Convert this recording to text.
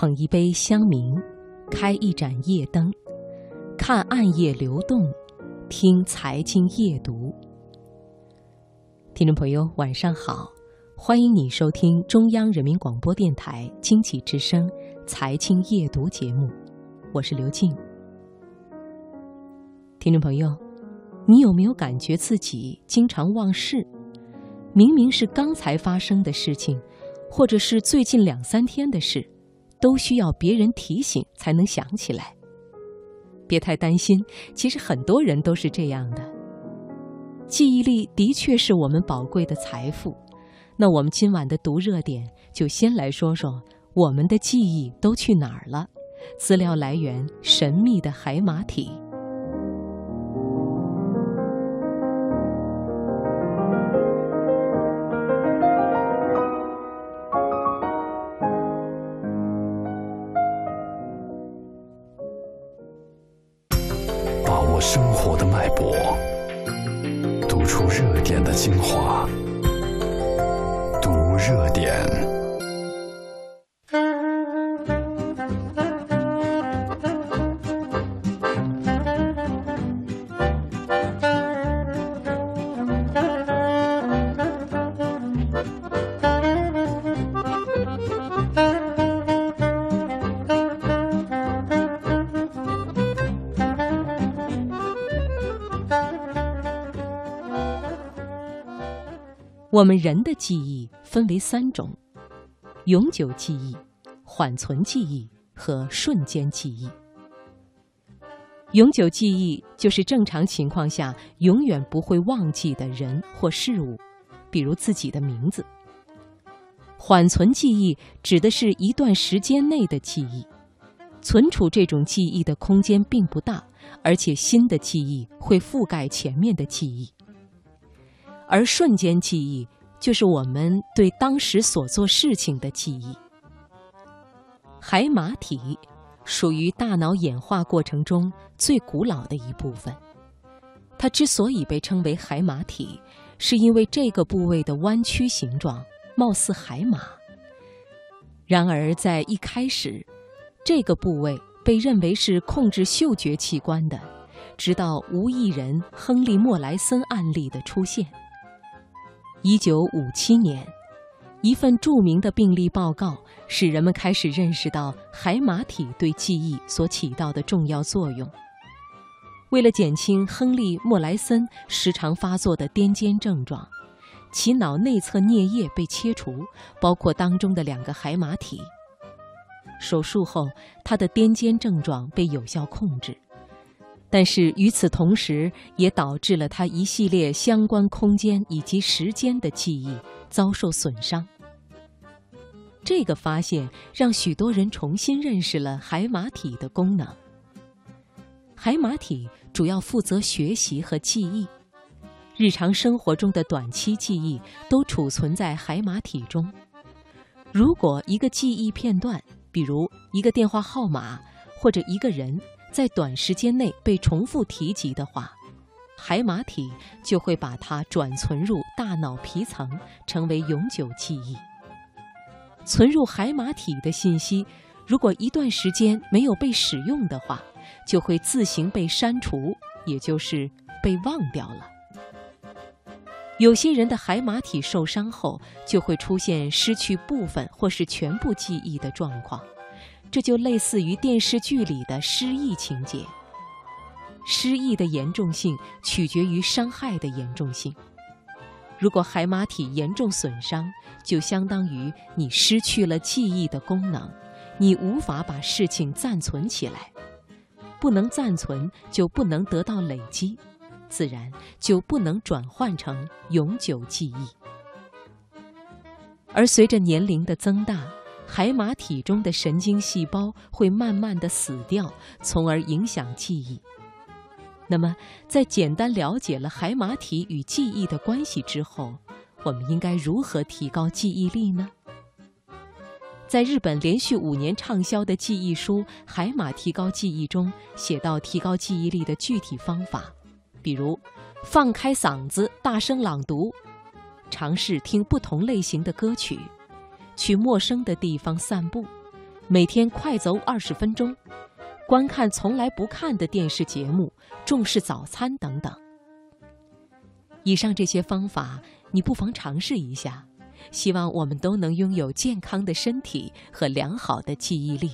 捧一杯香茗，开一盏夜灯，看暗夜流动，听财经夜读。听众朋友，晚上好，欢迎你收听中央人民广播电台经济之声《财经夜读》节目，我是刘静。听众朋友，你有没有感觉自己经常忘事？明明是刚才发生的事情，或者是最近两三天的事，都需要别人提醒才能想起来。别太担心，其实很多人都是这样的。记忆力的确是我们宝贵的财富。那我们今晚的读热点，就先来说说我们的记忆都去哪儿了。资料来源：神秘的海马体。生活的脉搏，读出热点的精华，读热点。我们人的记忆分为三种：永久记忆、缓存记忆和瞬间记忆。永久记忆就是正常情况下永远不会忘记的人或事物，比如自己的名字。缓存记忆指的是一段时间内的记忆，存储这种记忆的空间并不大，而且新的记忆会覆盖前面的记忆。而瞬间记忆就是我们对当时所做事情的记忆。海马体属于大脑演化过程中最古老的一部分。它之所以被称为海马体，是因为这个部位的弯曲形状貌似海马。然而，在一开始，这个部位被认为是控制嗅觉器官的，直到无意人亨利·莫莱森案例的出现。一九五七年，一份著名的病例报告使人们开始认识到海马体对记忆所起到的重要作用。为了减轻亨利·莫莱森时常发作的癫痫症状，其脑内侧颞叶被切除，包括当中的两个海马体。手术后，他的癫痫症状被有效控制。但是与此同时，也导致了他一系列相关空间以及时间的记忆遭受损伤。这个发现让许多人重新认识了海马体的功能。海马体主要负责学习和记忆，日常生活中的短期记忆都储存在海马体中。如果一个记忆片段，比如一个电话号码或者一个人，在短时间内被重复提及的话，海马体就会把它转存入大脑皮层，成为永久记忆。存入海马体的信息，如果一段时间没有被使用的话，就会自行被删除，也就是被忘掉了。有些人的海马体受伤后，就会出现失去部分或是全部记忆的状况。这就类似于电视剧里的失忆情节。失忆的严重性取决于伤害的严重性。如果海马体严重损伤，就相当于你失去了记忆的功能，你无法把事情暂存起来。不能暂存，就不能得到累积，自然就不能转换成永久记忆。而随着年龄的增大，海马体中的神经细胞会慢慢的死掉，从而影响记忆。那么，在简单了解了海马体与记忆的关系之后，我们应该如何提高记忆力呢？在日本连续五年畅销的记忆书《海马提高记忆》中，写到提高记忆力的具体方法，比如放开嗓子大声朗读，尝试听不同类型的歌曲。去陌生的地方散步，每天快走二十分钟，观看从来不看的电视节目，重视早餐等等。以上这些方法，你不妨尝试一下。希望我们都能拥有健康的身体和良好的记忆力。